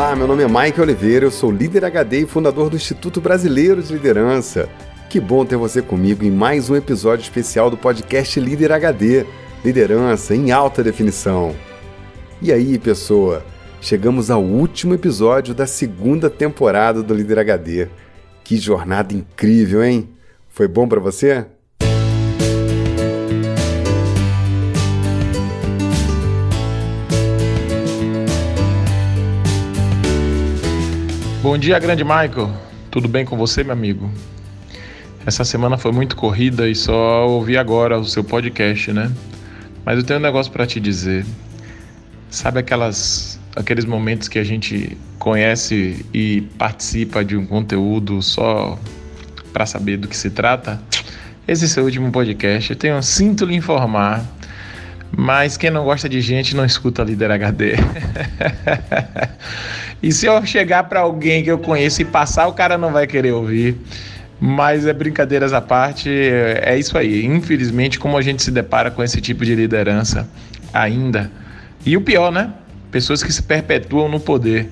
Olá, meu nome é Mike Oliveira, eu sou líder HD e fundador do Instituto Brasileiro de Liderança. Que bom ter você comigo em mais um episódio especial do podcast Líder HD Liderança em Alta Definição. E aí, pessoa? Chegamos ao último episódio da segunda temporada do Líder HD. Que jornada incrível, hein? Foi bom para você? Bom dia, grande Michael. Tudo bem com você, meu amigo? Essa semana foi muito corrida e só ouvi agora o seu podcast, né? Mas eu tenho um negócio para te dizer. Sabe aquelas aqueles momentos que a gente conhece e participa de um conteúdo só para saber do que se trata? Esse é seu último podcast. Eu tenho sinto lhe informar, mas quem não gosta de gente não escuta Líder HD. E se eu chegar para alguém que eu conheço e passar, o cara não vai querer ouvir. Mas é brincadeiras à parte, é isso aí. Infelizmente, como a gente se depara com esse tipo de liderança ainda. E o pior, né? Pessoas que se perpetuam no poder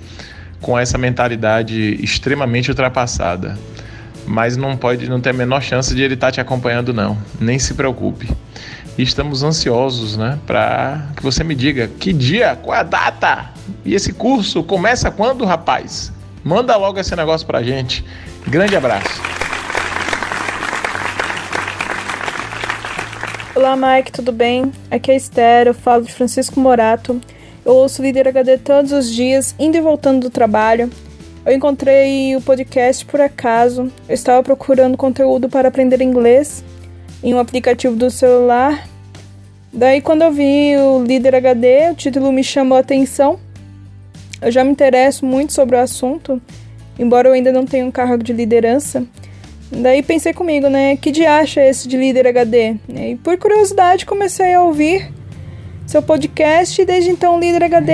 com essa mentalidade extremamente ultrapassada. Mas não pode, não tem a menor chance de ele estar tá te acompanhando, não. Nem se preocupe. E estamos ansiosos, né, para que você me diga que dia, qual a data e esse curso começa quando, rapaz? Manda logo esse negócio pra gente. Grande abraço. Olá, Mike, tudo bem? Aqui é a Esther, eu falo de Francisco Morato. Eu ouço Líder HD todos os dias, indo e voltando do trabalho. Eu encontrei o podcast por acaso. Eu estava procurando conteúdo para aprender inglês em um aplicativo do celular. Daí, quando eu vi o Líder HD, o título me chamou a atenção. Eu já me interesso muito sobre o assunto, embora eu ainda não tenha um cargo de liderança. Daí pensei comigo, né? Que de acha esse de líder HD? E por curiosidade comecei a ouvir seu podcast e desde então o Líder HD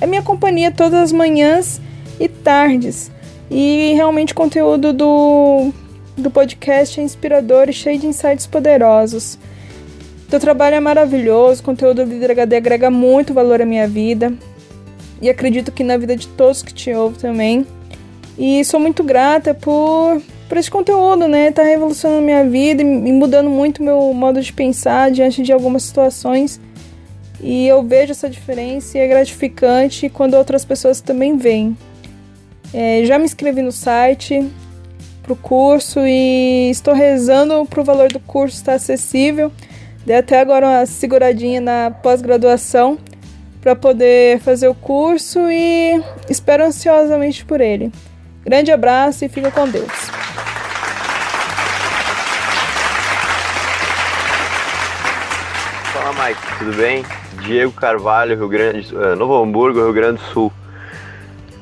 é minha companhia todas as manhãs e tardes. E realmente o conteúdo do, do podcast é inspirador e cheio de insights poderosos. Teu trabalho é maravilhoso, o conteúdo do Líder HD agrega muito valor à minha vida e acredito que na vida de todos que te ouvem também. E sou muito grata por, por esse conteúdo, né? Tá revolucionando minha vida e mudando muito meu modo de pensar diante de algumas situações. E eu vejo essa diferença e é gratificante quando outras pessoas também veem. É, já me inscrevi no site pro curso e estou rezando pro valor do curso estar acessível. Dei até agora uma seguradinha na pós-graduação para poder fazer o curso e espero ansiosamente por ele. Grande abraço e fica com Deus. Fala Mike, tudo bem? Diego Carvalho, Rio Grande, uh, Novo Hamburgo, Rio Grande do Sul.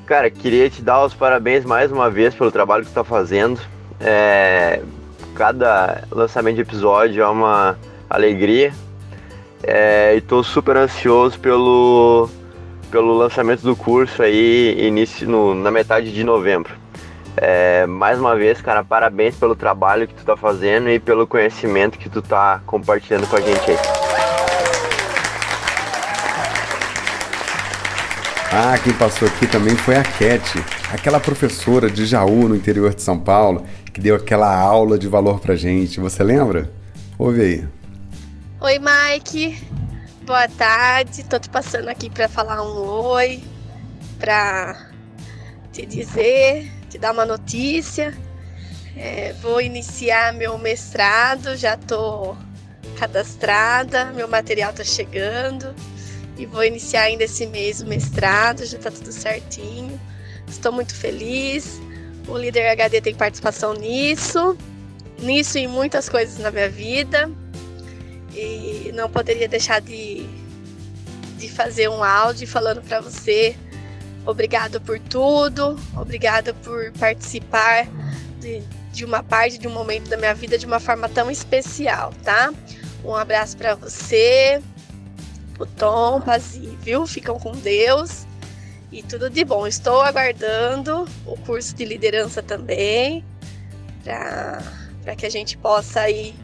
Cara, queria te dar os parabéns mais uma vez pelo trabalho que tu tá fazendo. É, cada lançamento de episódio é uma alegria é, e tô super ansioso pelo, pelo lançamento do curso aí, início no, na metade de novembro. É, mais uma vez, cara, parabéns pelo trabalho que tu tá fazendo e pelo conhecimento que tu tá compartilhando com a gente aí. Ah, quem passou aqui também foi a Cat, aquela professora de Jaú, no interior de São Paulo, que deu aquela aula de valor pra gente. Você lembra? Ouve aí. Oi, Mike. Boa tarde. Tô te passando aqui para falar um oi, para te dizer, te dar uma notícia. É, vou iniciar meu mestrado, já tô cadastrada, meu material tá chegando e vou iniciar ainda esse mês o mestrado, já tá tudo certinho. Estou muito feliz. O líder HD tem participação nisso, nisso e muitas coisas na minha vida e não poderia deixar de, de fazer um áudio falando para você obrigado por tudo, obrigado por participar de, de uma parte de um momento da minha vida de uma forma tão especial, tá? Um abraço para você, o Tom, Pazi, viu? Ficam com Deus e tudo de bom. Estou aguardando o curso de liderança também para que a gente possa aí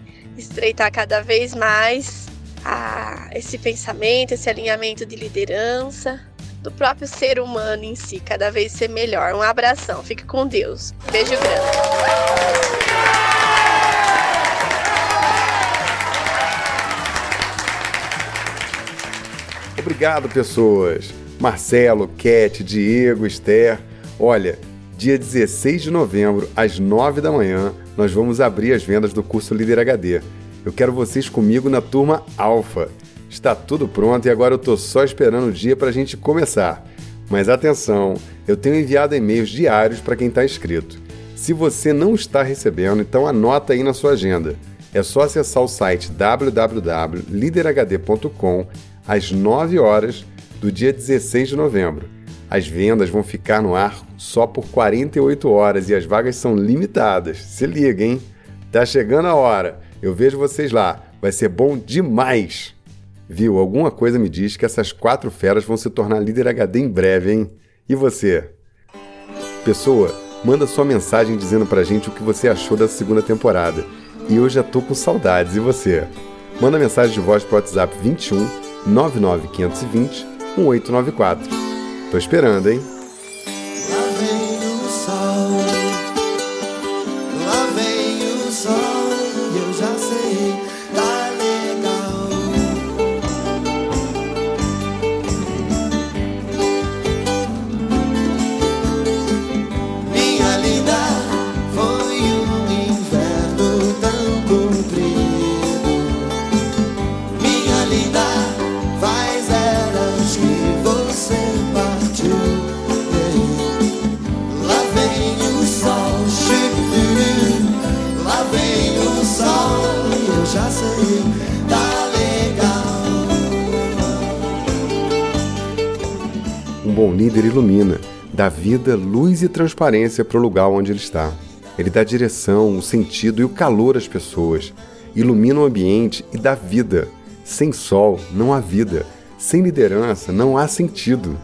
estreitar cada vez mais a, esse pensamento, esse alinhamento de liderança. do próprio ser humano em si, cada vez ser melhor. Um abração, fique com Deus. Beijo grande. Obrigado, pessoas. Marcelo, Cat, Diego, Esther. Olha, dia 16 de novembro, às 9 da manhã, nós vamos abrir as vendas do curso Líder HD. Eu quero vocês comigo na turma Alfa. Está tudo pronto e agora eu estou só esperando o dia para a gente começar. Mas atenção, eu tenho enviado e-mails diários para quem está inscrito. Se você não está recebendo, então anota aí na sua agenda. É só acessar o site www.liderhd.com às 9 horas do dia 16 de novembro. As vendas vão ficar no ar só por 48 horas e as vagas são limitadas. Se liga, hein? Tá chegando a hora. Eu vejo vocês lá. Vai ser bom demais. Viu? Alguma coisa me diz que essas quatro feras vão se tornar líder HD em breve, hein? E você? Pessoa, manda sua mensagem dizendo pra gente o que você achou da segunda temporada. E eu já tô com saudades. E você? Manda mensagem de voz pro WhatsApp 21 99520 1894. Tô esperando, hein? Dá vida, luz e transparência para o lugar onde ele está. Ele dá direção, o sentido e o calor às pessoas. Ilumina o ambiente e dá vida. Sem sol não há vida. Sem liderança não há sentido.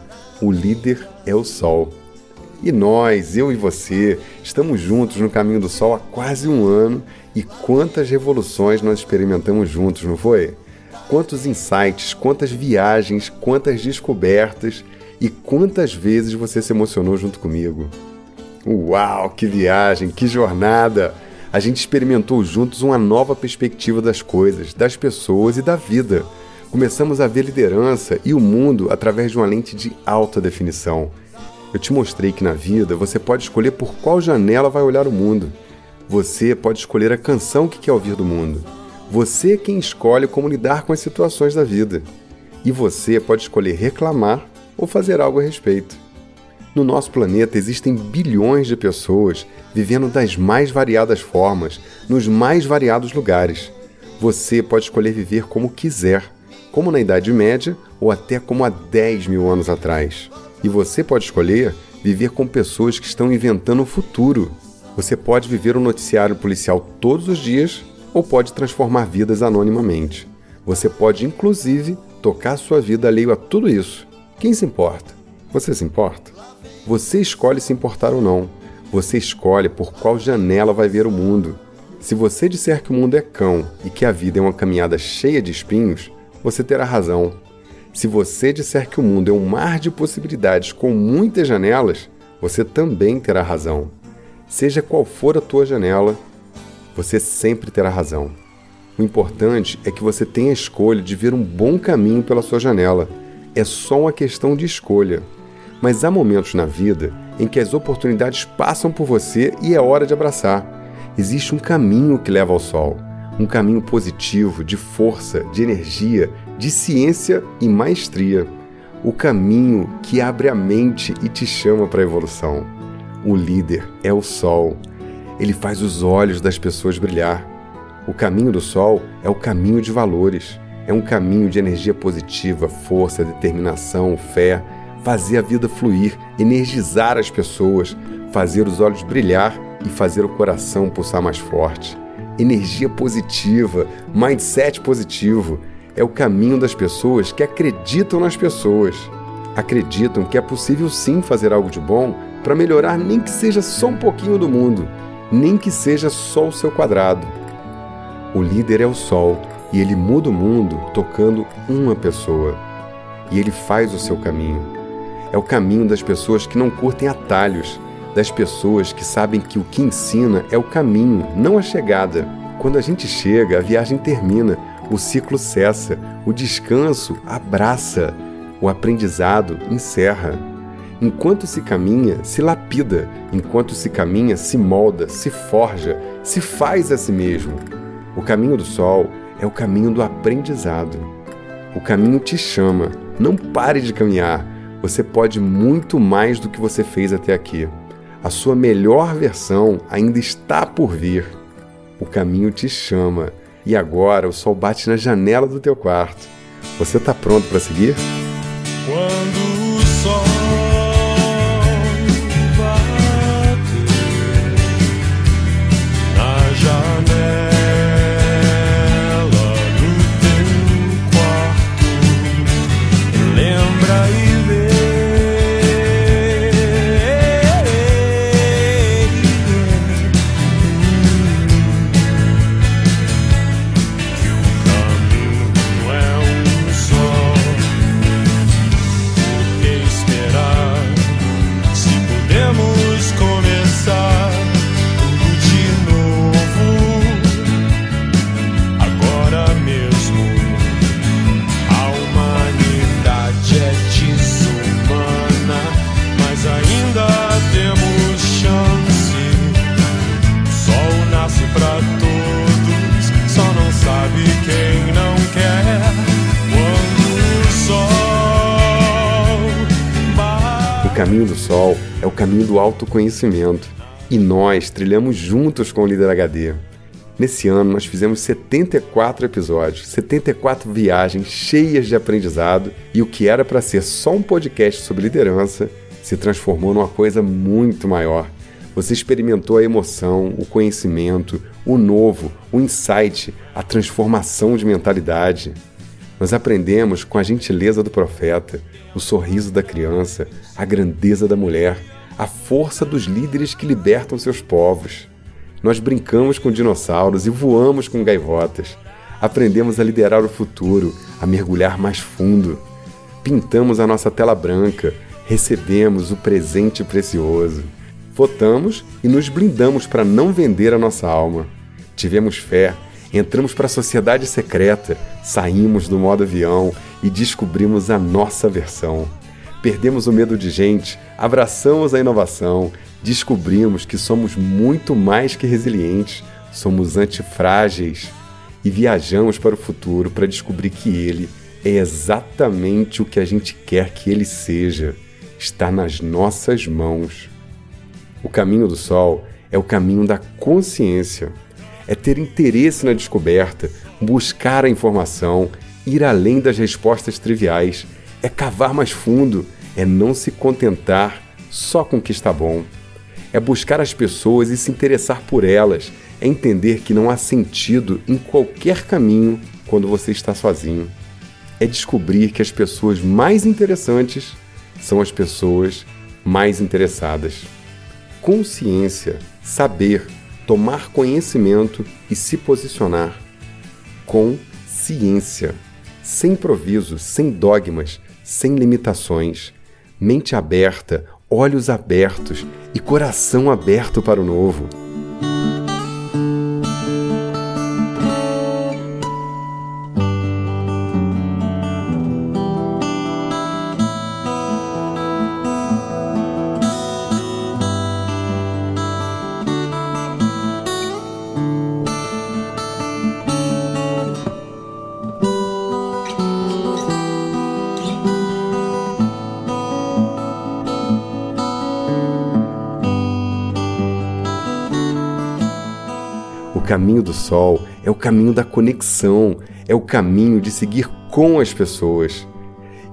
O líder é o sol. E nós, eu e você, estamos juntos no caminho do sol há quase um ano e quantas revoluções nós experimentamos juntos, não foi? Quantos insights, quantas viagens, quantas descobertas e quantas vezes você se emocionou junto comigo. Uau, que viagem, que jornada! A gente experimentou juntos uma nova perspectiva das coisas, das pessoas e da vida. Começamos a ver liderança e o mundo através de uma lente de alta definição. Eu te mostrei que na vida você pode escolher por qual janela vai olhar o mundo. Você pode escolher a canção que quer ouvir do mundo. Você é quem escolhe como lidar com as situações da vida. E você pode escolher reclamar ou fazer algo a respeito. No nosso planeta existem bilhões de pessoas vivendo das mais variadas formas, nos mais variados lugares. Você pode escolher viver como quiser, como na Idade Média ou até como há 10 mil anos atrás. E você pode escolher viver com pessoas que estão inventando o futuro. Você pode viver um noticiário policial todos os dias ou pode transformar vidas anonimamente. Você pode, inclusive, tocar sua vida alheio a tudo isso. Quem se importa? Você se importa? Você escolhe se importar ou não. Você escolhe por qual janela vai ver o mundo. Se você disser que o mundo é cão e que a vida é uma caminhada cheia de espinhos, você terá razão. Se você disser que o mundo é um mar de possibilidades com muitas janelas, você também terá razão. Seja qual for a tua janela, você sempre terá razão. O importante é que você tenha a escolha de ver um bom caminho pela sua janela. É só uma questão de escolha. Mas há momentos na vida em que as oportunidades passam por você e é hora de abraçar. Existe um caminho que leva ao sol, um caminho positivo, de força, de energia, de ciência e maestria. O caminho que abre a mente e te chama para a evolução. O líder é o sol. Ele faz os olhos das pessoas brilhar. O caminho do sol é o caminho de valores. É um caminho de energia positiva, força, determinação, fé, fazer a vida fluir, energizar as pessoas, fazer os olhos brilhar e fazer o coração pulsar mais forte. Energia positiva, mindset positivo é o caminho das pessoas que acreditam nas pessoas. Acreditam que é possível sim fazer algo de bom para melhorar nem que seja só um pouquinho do mundo, nem que seja só o seu quadrado. O líder é o sol e ele muda o mundo tocando uma pessoa. E ele faz o seu caminho. é o caminho das pessoas que não curtem atalhos, das pessoas que sabem que o que ensina é o caminho, não a chegada. Quando a gente chega, a viagem termina, o ciclo cessa, o descanso abraça, o aprendizado encerra. Enquanto se caminha, se lapida, enquanto se caminha, se molda, se forja, se faz a si mesmo. O caminho do sol é o caminho do aprendizado. O caminho te chama, não pare de caminhar. Você pode muito mais do que você fez até aqui. A sua melhor versão ainda está por vir. O caminho te chama e agora o sol bate na janela do teu quarto. Você está pronto para seguir? Quando é o caminho do autoconhecimento. E nós trilhamos juntos com o Líder HD. Nesse ano, nós fizemos 74 episódios, 74 viagens cheias de aprendizado, e o que era para ser só um podcast sobre liderança se transformou numa coisa muito maior. Você experimentou a emoção, o conhecimento, o novo, o insight, a transformação de mentalidade. Nós aprendemos com a gentileza do profeta, o sorriso da criança, a grandeza da mulher, a força dos líderes que libertam seus povos. Nós brincamos com dinossauros e voamos com gaivotas. Aprendemos a liderar o futuro, a mergulhar mais fundo. Pintamos a nossa tela branca, recebemos o presente precioso. Votamos e nos blindamos para não vender a nossa alma. Tivemos fé, entramos para a sociedade secreta, saímos do modo avião e descobrimos a nossa versão. Perdemos o medo de gente, abraçamos a inovação, descobrimos que somos muito mais que resilientes, somos antifrágeis e viajamos para o futuro para descobrir que ele é exatamente o que a gente quer que ele seja. Está nas nossas mãos. O caminho do sol é o caminho da consciência. É ter interesse na descoberta, buscar a informação, ir além das respostas triviais, é cavar mais fundo, é não se contentar só com o que está bom. É buscar as pessoas e se interessar por elas, é entender que não há sentido em qualquer caminho quando você está sozinho. É descobrir que as pessoas mais interessantes são as pessoas mais interessadas consciência, saber, tomar conhecimento e se posicionar. Com ciência, sem improviso, sem dogmas, sem limitações, mente aberta, olhos abertos e coração aberto para o novo. Caminho do sol é o caminho da conexão, é o caminho de seguir com as pessoas.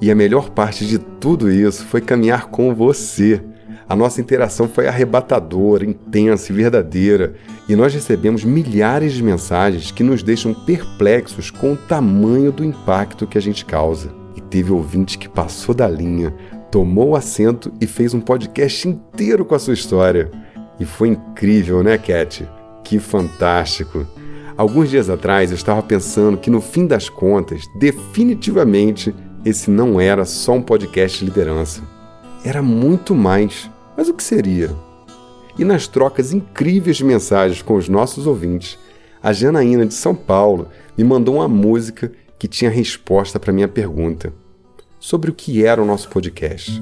E a melhor parte de tudo isso foi caminhar com você. A nossa interação foi arrebatadora, intensa e verdadeira, e nós recebemos milhares de mensagens que nos deixam perplexos com o tamanho do impacto que a gente causa. E teve ouvinte que passou da linha, tomou assento e fez um podcast inteiro com a sua história. E foi incrível, né, Cat? Que fantástico! Alguns dias atrás eu estava pensando que no fim das contas, definitivamente, esse não era só um podcast de liderança. era muito mais. Mas o que seria? E nas trocas incríveis de mensagens com os nossos ouvintes, a Janaína de São Paulo me mandou uma música que tinha resposta para minha pergunta sobre o que era o nosso podcast.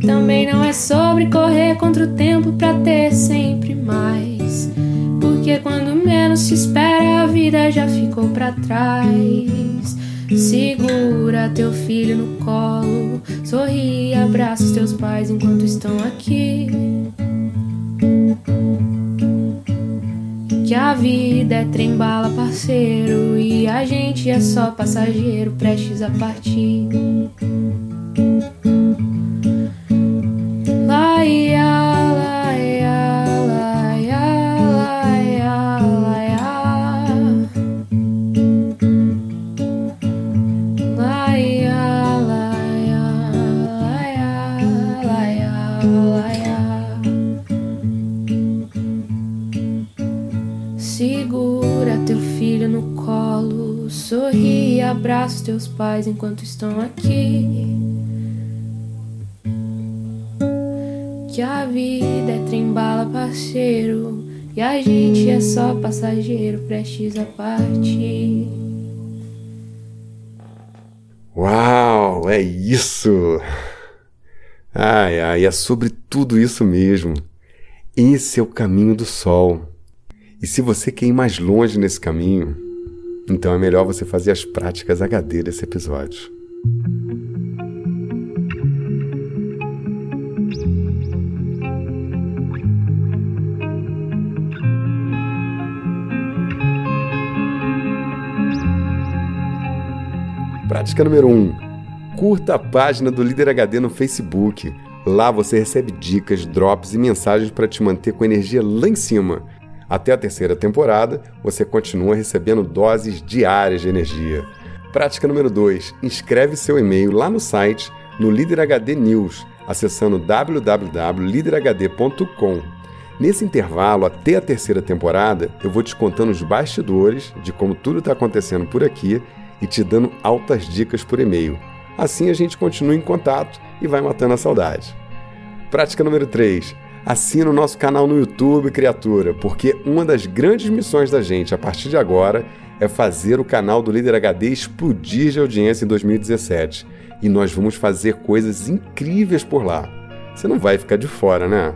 Também não é sobre correr contra o tempo pra ter sempre mais. Porque quando menos se espera, a vida já ficou pra trás. Segura teu filho no colo, sorri e abraça os teus pais enquanto estão aqui. Que a vida é trem-bala, parceiro, e a gente é só passageiro prestes a partir. Segura teu filho no colo, sorri e abraça teus pais enquanto estão aqui. Que a vida é trem-bala, parceiro, e a gente é só passageiro prestes a partir. Uau, é isso! Ai, ai, é sobre tudo isso mesmo. Esse é o caminho do sol. E se você quer ir mais longe nesse caminho, então é melhor você fazer as práticas HD desse episódio. Prática número 1. Um, curta a página do Líder HD no Facebook. Lá você recebe dicas, drops e mensagens para te manter com energia lá em cima. Até a terceira temporada, você continua recebendo doses diárias de energia. Prática número 2. Inscreve seu e-mail lá no site, no Líder HD News, acessando www.liderhd.com. Nesse intervalo, até a terceira temporada, eu vou te contando os bastidores de como tudo está acontecendo por aqui e te dando altas dicas por e-mail. Assim a gente continua em contato e vai matando a saudade. Prática número 3. Assina o nosso canal no YouTube, criatura, porque uma das grandes missões da gente a partir de agora é fazer o canal do Líder HD explodir de audiência em 2017. E nós vamos fazer coisas incríveis por lá. Você não vai ficar de fora, né?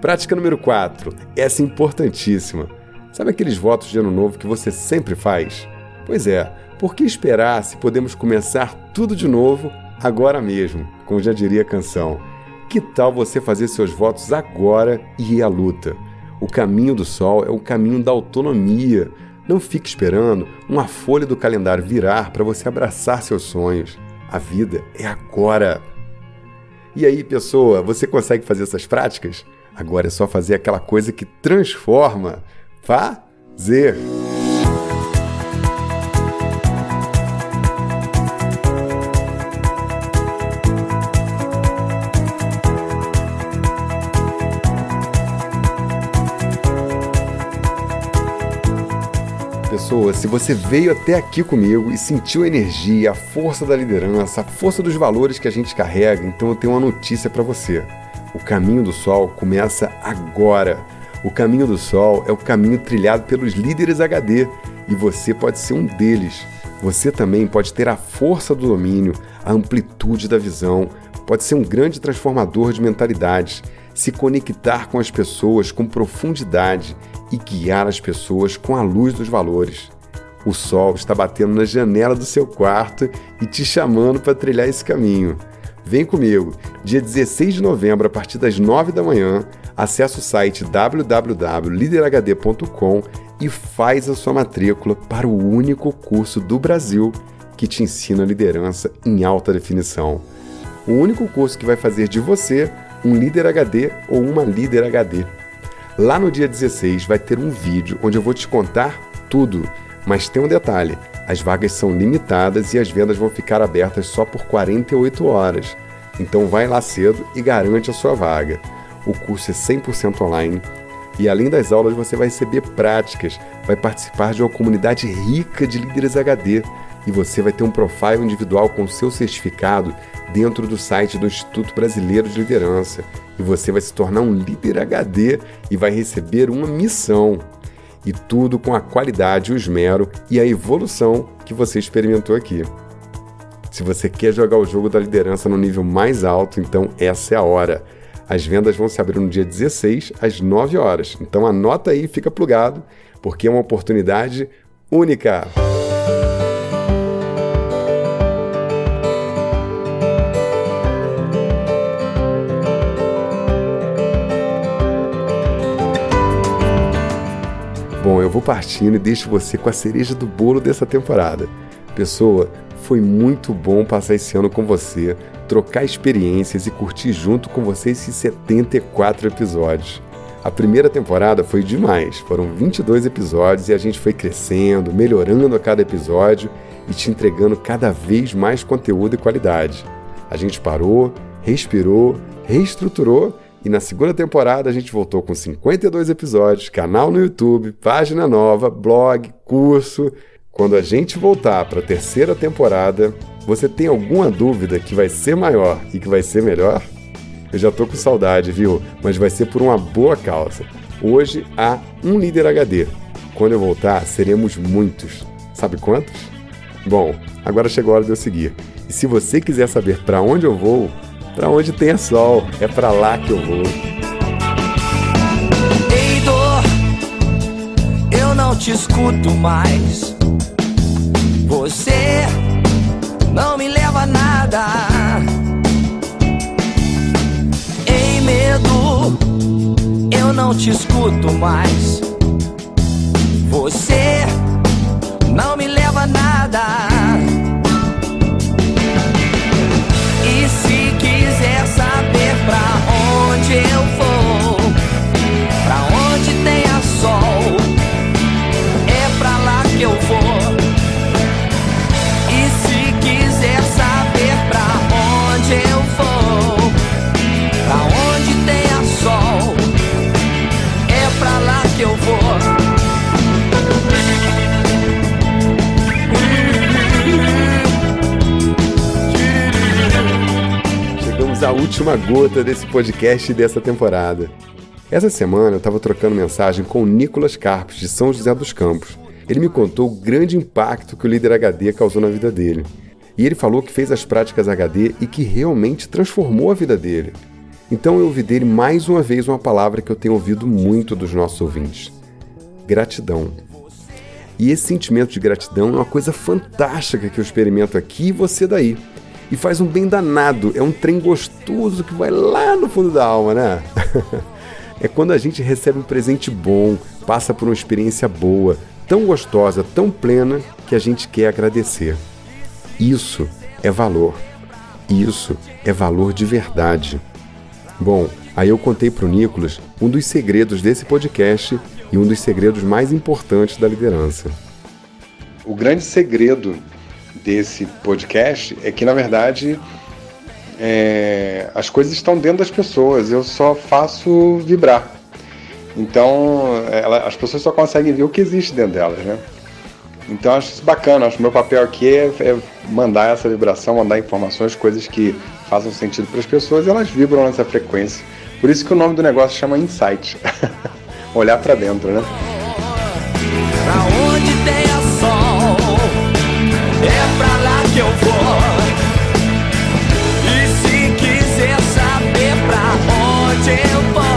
Prática número 4. Essa é importantíssima. Sabe aqueles votos de ano novo que você sempre faz? Pois é, por que esperar se podemos começar tudo de novo agora mesmo, como já diria a canção? Que tal você fazer seus votos agora e ir à luta? O caminho do sol é o caminho da autonomia. Não fique esperando uma folha do calendário virar para você abraçar seus sonhos. A vida é agora. E aí, pessoa, você consegue fazer essas práticas? Agora é só fazer aquela coisa que transforma. Vá, Pessoa, se você veio até aqui comigo e sentiu a energia, a força da liderança, a força dos valores que a gente carrega, então eu tenho uma notícia para você. O caminho do sol começa agora. O caminho do sol é o caminho trilhado pelos líderes HD e você pode ser um deles. Você também pode ter a força do domínio, a amplitude da visão, pode ser um grande transformador de mentalidades, se conectar com as pessoas com profundidade e guiar as pessoas com a luz dos valores. O sol está batendo na janela do seu quarto e te chamando para trilhar esse caminho. Vem comigo, dia 16 de novembro, a partir das 9 da manhã, acesse o site www.liderhd.com e faz a sua matrícula para o único curso do Brasil que te ensina liderança em alta definição. O único curso que vai fazer de você um líder HD ou uma líder HD. Lá no dia 16 vai ter um vídeo onde eu vou te contar tudo, mas tem um detalhe: as vagas são limitadas e as vendas vão ficar abertas só por 48 horas. Então vai lá cedo e garante a sua vaga. O curso é 100% online e além das aulas você vai receber práticas, vai participar de uma comunidade rica de líderes HD e você vai ter um profile individual com seu certificado dentro do site do Instituto Brasileiro de Liderança. E você vai se tornar um líder HD e vai receber uma missão. E tudo com a qualidade, o esmero e a evolução que você experimentou aqui. Se você quer jogar o jogo da liderança no nível mais alto, então essa é a hora. As vendas vão se abrir no dia 16 às 9 horas. Então anota aí fica plugado, porque é uma oportunidade única. Bom, vou partindo e deixo você com a cereja do bolo dessa temporada. Pessoa, foi muito bom passar esse ano com você, trocar experiências e curtir junto com você esses 74 episódios. A primeira temporada foi demais, foram 22 episódios e a gente foi crescendo, melhorando a cada episódio e te entregando cada vez mais conteúdo e qualidade. A gente parou, respirou, reestruturou e na segunda temporada a gente voltou com 52 episódios, canal no YouTube, página nova, blog, curso. Quando a gente voltar para a terceira temporada, você tem alguma dúvida que vai ser maior e que vai ser melhor? Eu já tô com saudade, viu? Mas vai ser por uma boa causa. Hoje há um líder HD. Quando eu voltar, seremos muitos. Sabe quantos? Bom, agora chegou a hora de eu seguir. E se você quiser saber para onde eu vou, para onde tem sol, é para lá que eu vou. Ei, dor, eu não te escuto mais. Você não me leva a nada. Ei, medo, eu não te escuto mais. Você não me leva a nada. Última gota desse podcast dessa temporada. Essa semana eu estava trocando mensagem com o Nicolas Carpes, de São José dos Campos. Ele me contou o grande impacto que o líder HD causou na vida dele. E ele falou que fez as práticas HD e que realmente transformou a vida dele. Então eu ouvi dele mais uma vez uma palavra que eu tenho ouvido muito dos nossos ouvintes: gratidão. E esse sentimento de gratidão é uma coisa fantástica que eu experimento aqui e você daí. E faz um bem danado, é um trem gostoso que vai lá no fundo da alma, né? é quando a gente recebe um presente bom, passa por uma experiência boa, tão gostosa, tão plena, que a gente quer agradecer. Isso é valor. Isso é valor de verdade. Bom, aí eu contei para o Nicolas um dos segredos desse podcast e um dos segredos mais importantes da liderança. O grande segredo desse podcast é que, na verdade, é, as coisas estão dentro das pessoas, eu só faço vibrar. Então, ela, as pessoas só conseguem ver o que existe dentro delas, né? Então, acho isso bacana. Acho que meu papel aqui é, é mandar essa vibração, mandar informações, coisas que façam sentido para as pessoas e elas vibram nessa frequência. Por isso que o nome do negócio chama Insight olhar para dentro, né? hotel